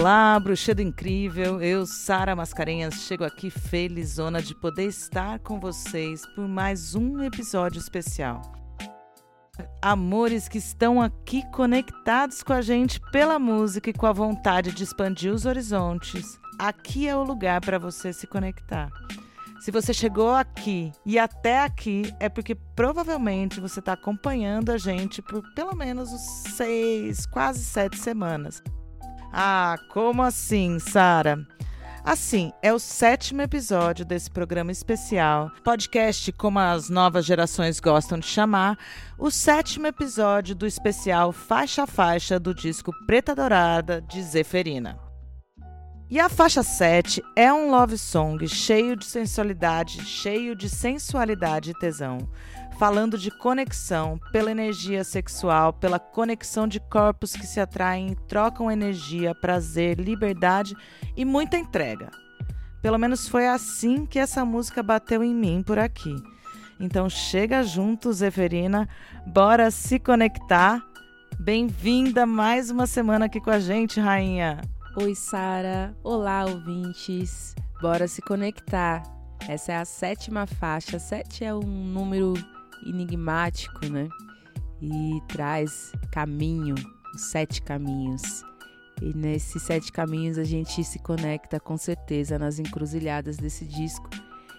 Olá, bruxedo incrível. Eu, Sara Mascarenhas, chego aqui felizona de poder estar com vocês por mais um episódio especial. Amores que estão aqui conectados com a gente pela música e com a vontade de expandir os horizontes. Aqui é o lugar para você se conectar. Se você chegou aqui e até aqui, é porque provavelmente você está acompanhando a gente por pelo menos seis, quase sete semanas. Ah, como assim, Sara? Assim, é o sétimo episódio desse programa especial, podcast como as novas gerações gostam de chamar, o sétimo episódio do especial Faixa a Faixa do disco Preta Dourada de Zeferina. E a faixa 7 é um love song cheio de sensualidade, cheio de sensualidade e tesão, falando de conexão pela energia sexual, pela conexão de corpos que se atraem e trocam energia, prazer, liberdade e muita entrega. Pelo menos foi assim que essa música bateu em mim por aqui. Então chega junto, Zeferina, bora se conectar. Bem-vinda mais uma semana aqui com a gente, rainha. Oi, Sara. Olá, ouvintes. Bora se conectar. Essa é a sétima faixa. Sete é um número enigmático, né? E traz caminho, os sete caminhos. E nesses sete caminhos a gente se conecta com certeza nas encruzilhadas desse disco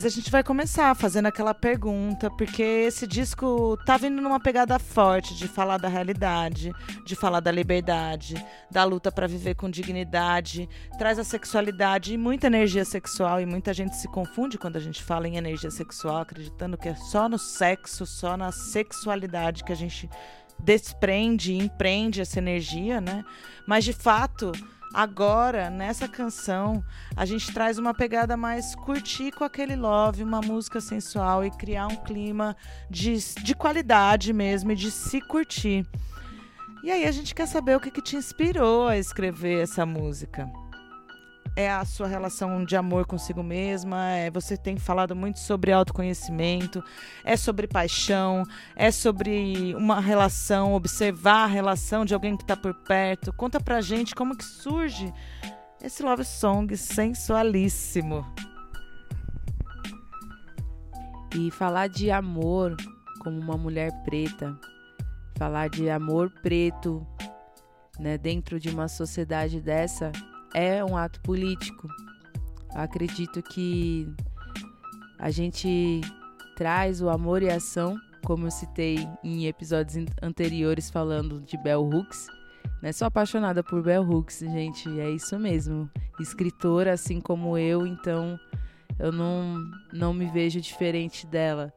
a gente vai começar fazendo aquela pergunta, porque esse disco tá vindo numa pegada forte de falar da realidade, de falar da liberdade, da luta para viver com dignidade, traz a sexualidade e muita energia sexual e muita gente se confunde quando a gente fala em energia sexual, acreditando que é só no sexo, só na sexualidade que a gente desprende e empreende essa energia, né? Mas de fato, Agora, nessa canção, a gente traz uma pegada mais curtir com aquele love, uma música sensual e criar um clima de, de qualidade mesmo e de se curtir. E aí a gente quer saber o que, que te inspirou a escrever essa música é a sua relação de amor consigo mesma, é, você tem falado muito sobre autoconhecimento, é sobre paixão, é sobre uma relação, observar a relação de alguém que está por perto. Conta pra gente como que surge esse love song sensualíssimo. E falar de amor como uma mulher preta, falar de amor preto, né, dentro de uma sociedade dessa, é um ato político. Eu acredito que a gente traz o amor e a ação, como eu citei em episódios anteriores falando de Bell Hooks. Né? Sou apaixonada por Bell Hooks, gente, é isso mesmo. Escritora assim como eu, então eu não, não me vejo diferente dela.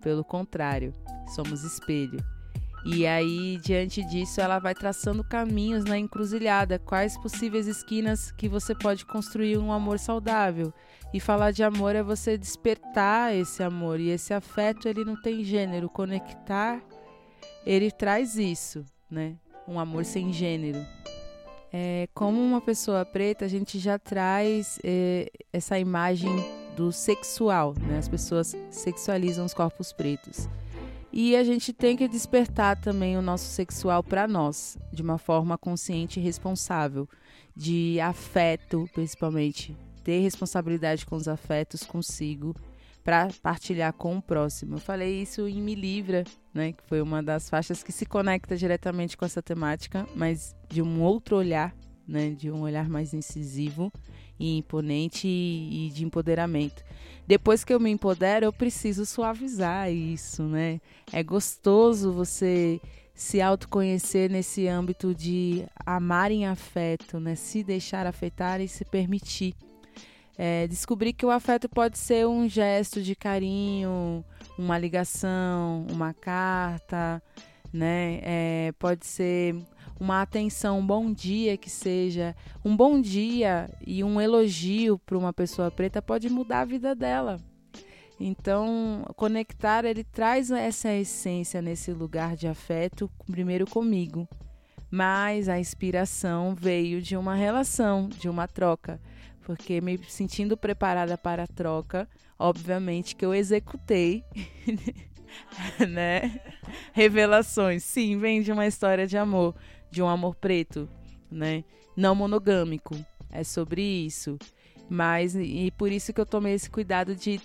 Pelo contrário, somos espelho. E aí, diante disso, ela vai traçando caminhos na encruzilhada, quais possíveis esquinas que você pode construir um amor saudável. E falar de amor é você despertar esse amor, e esse afeto ele não tem gênero, conectar ele traz isso, né? Um amor sem gênero. É, como uma pessoa preta, a gente já traz é, essa imagem do sexual, né? As pessoas sexualizam os corpos pretos. E a gente tem que despertar também o nosso sexual para nós, de uma forma consciente e responsável, de afeto, principalmente, ter responsabilidade com os afetos consigo para partilhar com o próximo. Eu falei isso em Me Livra, né, que foi uma das faixas que se conecta diretamente com essa temática, mas de um outro olhar, né, de um olhar mais incisivo e imponente e, de empoderamento depois que eu me empodero, eu preciso suavizar isso, né? É gostoso você se autoconhecer nesse âmbito de amar em afeto, né? Se deixar afetar e se permitir. É, descobrir que o afeto pode ser um gesto de carinho, uma ligação, uma carta, né? É, pode ser uma atenção, um bom dia que seja, um bom dia e um elogio para uma pessoa preta pode mudar a vida dela. Então, conectar ele traz essa essência nesse lugar de afeto, primeiro comigo. Mas a inspiração veio de uma relação, de uma troca, porque me sentindo preparada para a troca, obviamente que eu executei, né? Revelações. Sim, vem de uma história de amor de um amor preto. né? Não monogâmico. É sobre isso. Mas, e por isso que eu tomei esse cuidado de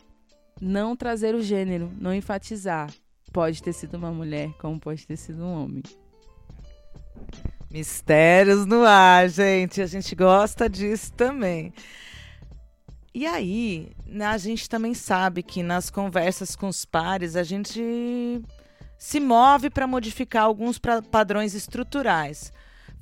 não trazer o gênero, não enfatizar. Pode ter sido uma mulher, como pode ter sido um homem. Mistérios no ar, gente. A gente gosta disso também. E aí, né, a gente também sabe que nas conversas com os pares, a gente se move para modificar alguns pra padrões estruturais.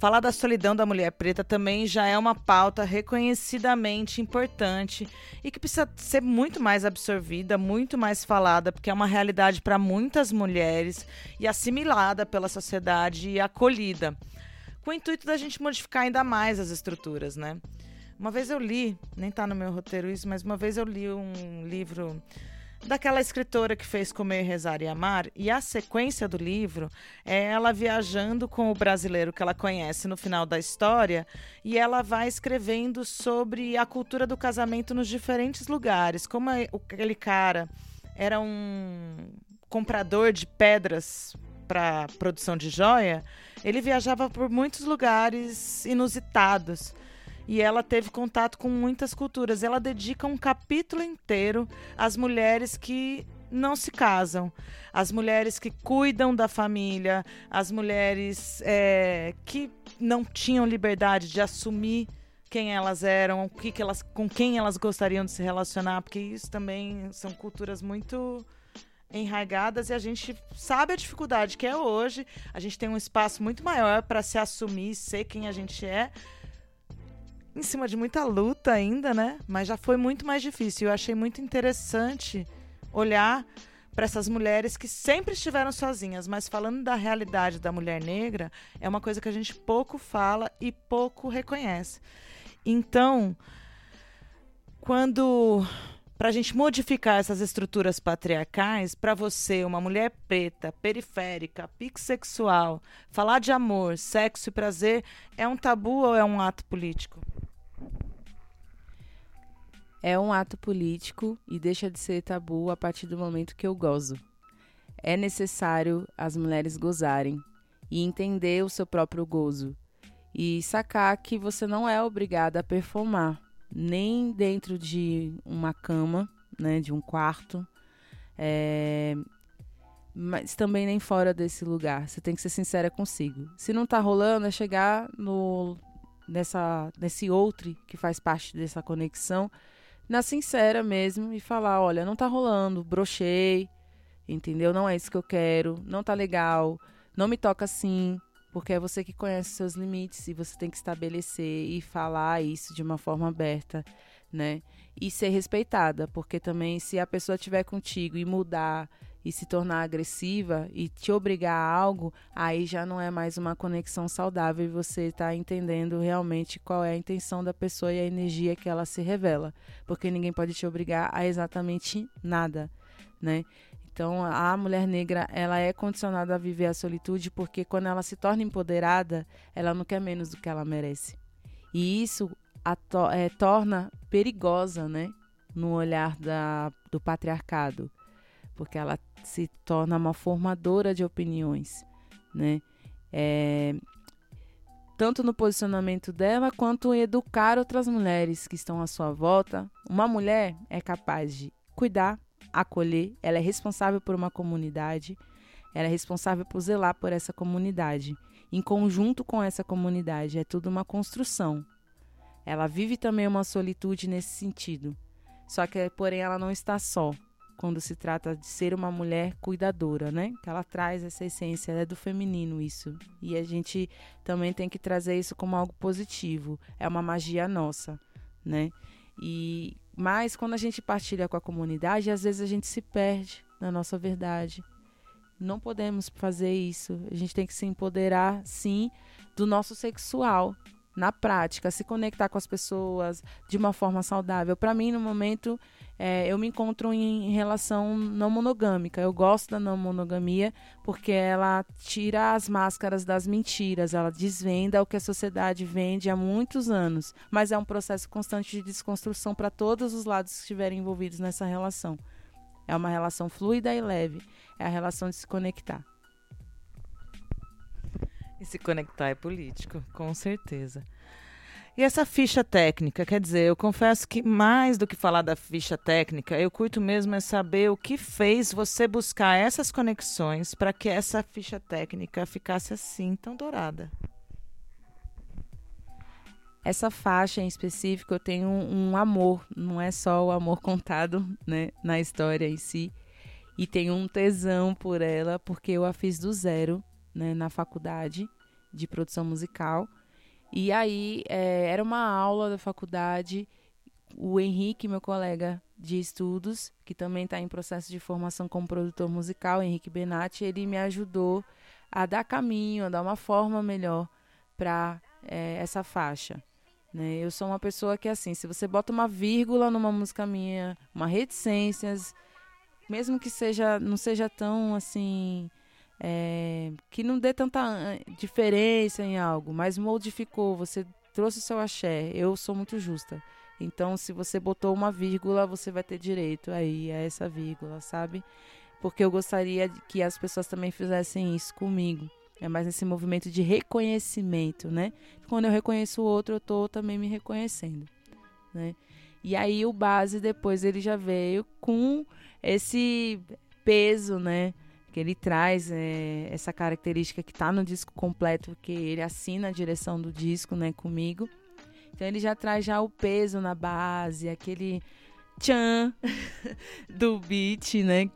Falar da solidão da mulher preta também já é uma pauta reconhecidamente importante e que precisa ser muito mais absorvida, muito mais falada, porque é uma realidade para muitas mulheres e assimilada pela sociedade e acolhida, com o intuito da gente modificar ainda mais as estruturas, né? Uma vez eu li, nem está no meu roteiro isso, mas uma vez eu li um livro daquela escritora que fez Comer, Rezar e Amar, e a sequência do livro é ela viajando com o brasileiro que ela conhece no final da história, e ela vai escrevendo sobre a cultura do casamento nos diferentes lugares, como aquele cara era um comprador de pedras para produção de joia, ele viajava por muitos lugares inusitados e ela teve contato com muitas culturas. Ela dedica um capítulo inteiro às mulheres que não se casam, às mulheres que cuidam da família, às mulheres é, que não tinham liberdade de assumir quem elas eram, o que, que elas, com quem elas gostariam de se relacionar, porque isso também são culturas muito enraigadas e a gente sabe a dificuldade que é hoje. A gente tem um espaço muito maior para se assumir, ser quem a gente é em cima de muita luta ainda, né? Mas já foi muito mais difícil. Eu achei muito interessante olhar para essas mulheres que sempre estiveram sozinhas, mas falando da realidade da mulher negra, é uma coisa que a gente pouco fala e pouco reconhece. Então, quando para a gente modificar essas estruturas patriarcais, para você, uma mulher preta, periférica, pixexual, falar de amor, sexo e prazer é um tabu ou é um ato político? É um ato político e deixa de ser tabu a partir do momento que eu gozo. É necessário as mulheres gozarem e entender o seu próprio gozo e sacar que você não é obrigada a performar, nem dentro de uma cama, né, de um quarto, é... mas também nem fora desse lugar. Você tem que ser sincera consigo. Se não tá rolando, é chegar no nessa nesse outro que faz parte dessa conexão na sincera mesmo e falar, olha, não tá rolando, brochei, entendeu? Não é isso que eu quero, não tá legal, não me toca assim, porque é você que conhece seus limites e você tem que estabelecer e falar isso de uma forma aberta, né? E ser respeitada, porque também se a pessoa estiver contigo e mudar e se tornar agressiva e te obrigar a algo, aí já não é mais uma conexão saudável e você está entendendo realmente qual é a intenção da pessoa e a energia que ela se revela, porque ninguém pode te obrigar a exatamente nada, né? Então, a mulher negra, ela é condicionada a viver a solitude porque quando ela se torna empoderada, ela não quer menos do que ela merece. E isso to é, torna perigosa, né? No olhar da, do patriarcado porque ela se torna uma formadora de opiniões, né? É, tanto no posicionamento dela quanto em educar outras mulheres que estão à sua volta. Uma mulher é capaz de cuidar, acolher, ela é responsável por uma comunidade, ela é responsável por zelar por essa comunidade. Em conjunto com essa comunidade, é tudo uma construção. Ela vive também uma solitude nesse sentido. Só que, porém, ela não está só quando se trata de ser uma mulher cuidadora, né? Que ela traz essa essência, é do feminino isso. E a gente também tem que trazer isso como algo positivo. É uma magia nossa, né? E mas quando a gente partilha com a comunidade, às vezes a gente se perde na nossa verdade. Não podemos fazer isso. A gente tem que se empoderar, sim, do nosso sexual, na prática, se conectar com as pessoas de uma forma saudável. Para mim, no momento, é, eu me encontro em, em, relação não monogâmica. Eu gosto da não monogamia porque ela tira as máscaras das mentiras, ela desvenda o que a sociedade vende há muitos anos. Mas é um processo constante de desconstrução para todos os lados que estiverem envolvidos nessa relação. É uma relação fluida e leve. É a relação de se conectar. E se conectar é político, com certeza. E essa ficha técnica, quer dizer, eu confesso que mais do que falar da ficha técnica, eu curto mesmo é saber o que fez você buscar essas conexões para que essa ficha técnica ficasse assim tão dourada. Essa faixa em específico eu tenho um, amor, não é só o amor contado né, na história em si, e tenho um tesão por ela porque eu a fiz do zero né, na faculdade de produção musical. E aí é, era uma aula da faculdade. O Henrique, meu colega de estudos, que também está em processo de formação como produtor musical, Henrique Benatti, ele me ajudou a dar caminho, a dar uma forma melhor para é, essa faixa. Né? Eu sou uma pessoa que, assim, se você bota uma vírgula numa música minha, uma reticências, mesmo que seja não seja tão assim é, que não dê tanta ah, diferença em algo, mas modificou, você trouxe seu axé. Eu sou muito justa. Então, se você botou uma vírgula, você vai ter direito aí a essa vírgula, sabe? Porque eu gostaria que as pessoas também fizessem isso comigo. É mais nesse movimento de reconhecimento, né? Quando eu reconheço o outro, eu tô também me reconhecendo, né? E aí o base depois ele já veio com esse peso, né? Que ele traz é, essa característica que está no disco completo, que ele assina a direção do disco, né, comigo. Então ele já traz já o peso na base, aquele tchan do beat, né?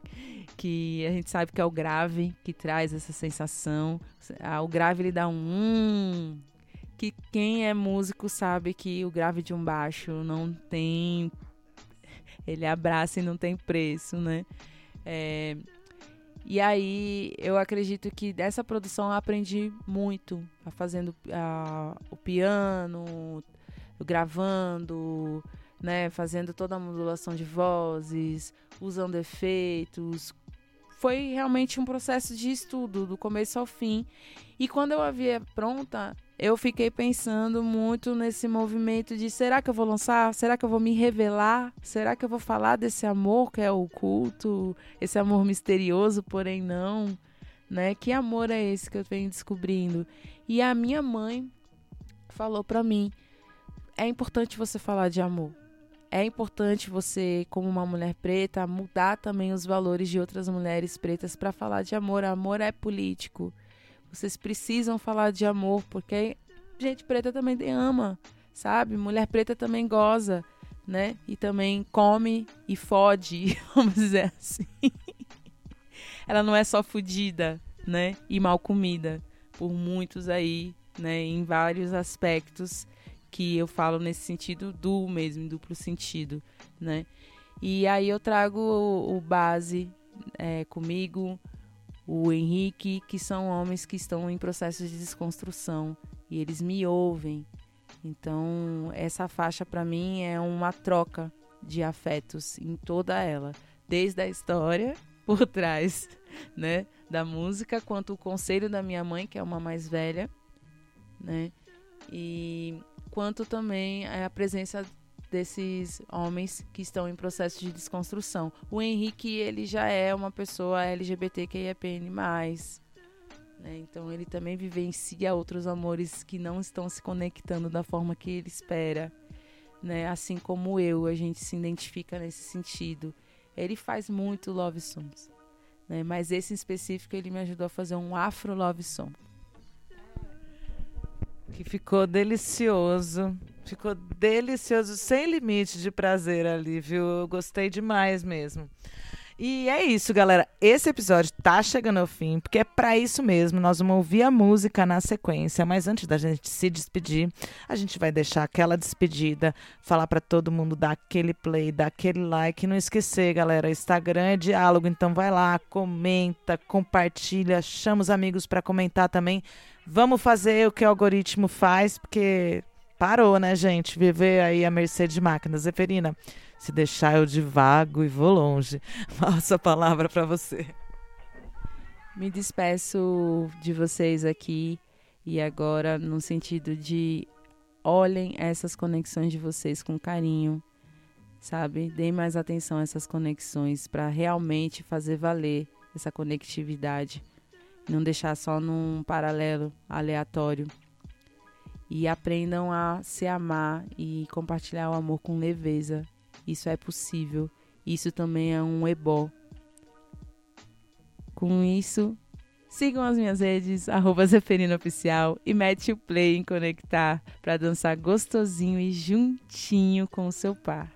Que a gente sabe que é o grave que traz essa sensação. Ah, o grave ele dá um hum, que quem é músico sabe que o grave de um baixo não tem ele abraça e não tem preço, né? É, e aí eu acredito que dessa produção eu aprendi muito, fazendo a, o piano, gravando, né, fazendo toda a modulação de vozes, usando efeitos. Foi realmente um processo de estudo do começo ao fim. E quando eu a via pronta, eu fiquei pensando muito nesse movimento de será que eu vou lançar? Será que eu vou me revelar? Será que eu vou falar desse amor que é oculto, esse amor misterioso, porém não, né? Que amor é esse que eu venho descobrindo? E a minha mãe falou para mim: é importante você falar de amor. É importante você, como uma mulher preta, mudar também os valores de outras mulheres pretas para falar de amor. Amor é político. Vocês precisam falar de amor, porque gente preta também ama, sabe? Mulher preta também goza, né? E também come e fode, vamos dizer assim. Ela não é só fodida, né? E mal comida por muitos aí, né? Em vários aspectos que eu falo nesse sentido do mesmo, duplo sentido, né? E aí eu trago o base é, comigo, o Henrique, que são homens que estão em processo de desconstrução e eles me ouvem. Então, essa faixa para mim é uma troca de afetos em toda ela, desde a história por trás, né, da música, quanto o conselho da minha mãe, que é uma mais velha, né? E quanto também a presença desses homens que estão em processo de desconstrução. O Henrique, ele já é uma pessoa LGBTQIAPN+, né? Então ele também vivencia outros amores que não estão se conectando da forma que ele espera, né? Assim como eu, a gente se identifica nesse sentido. Ele faz muito love songs, né? Mas esse em específico ele me ajudou a fazer um afro love song. Que ficou delicioso. Ficou delicioso, sem limite de prazer ali, viu? Gostei demais mesmo. E é isso, galera. Esse episódio tá chegando ao fim, porque é para isso mesmo. Nós vamos ouvir a música na sequência, mas antes da gente se despedir, a gente vai deixar aquela despedida, falar para todo mundo dar aquele play, dar aquele like, não esquecer, galera, Instagram é diálogo, então vai lá, comenta, compartilha, chama os amigos para comentar também. Vamos fazer o que o algoritmo faz, porque Parou, né, gente? Viver aí a mercê de máquinas. Zeferina, se deixar eu divago e vou longe. Passa a palavra para você. Me despeço de vocês aqui e agora no sentido de olhem essas conexões de vocês com carinho, sabe? Deem mais atenção a essas conexões para realmente fazer valer essa conectividade não deixar só num paralelo aleatório. E aprendam a se amar e compartilhar o amor com leveza. Isso é possível. Isso também é um ebó. Com isso, sigam as minhas redes, arroba Oficial, e mete o play em conectar para dançar gostosinho e juntinho com o seu par.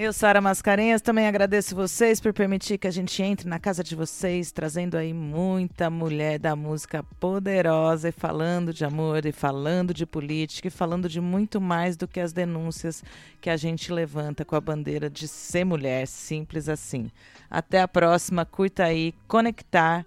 Eu, Sara Mascarenhas, também agradeço vocês por permitir que a gente entre na casa de vocês, trazendo aí muita mulher da música poderosa e falando de amor e falando de política e falando de muito mais do que as denúncias que a gente levanta com a bandeira de ser mulher, simples assim. Até a próxima, curta aí, conectar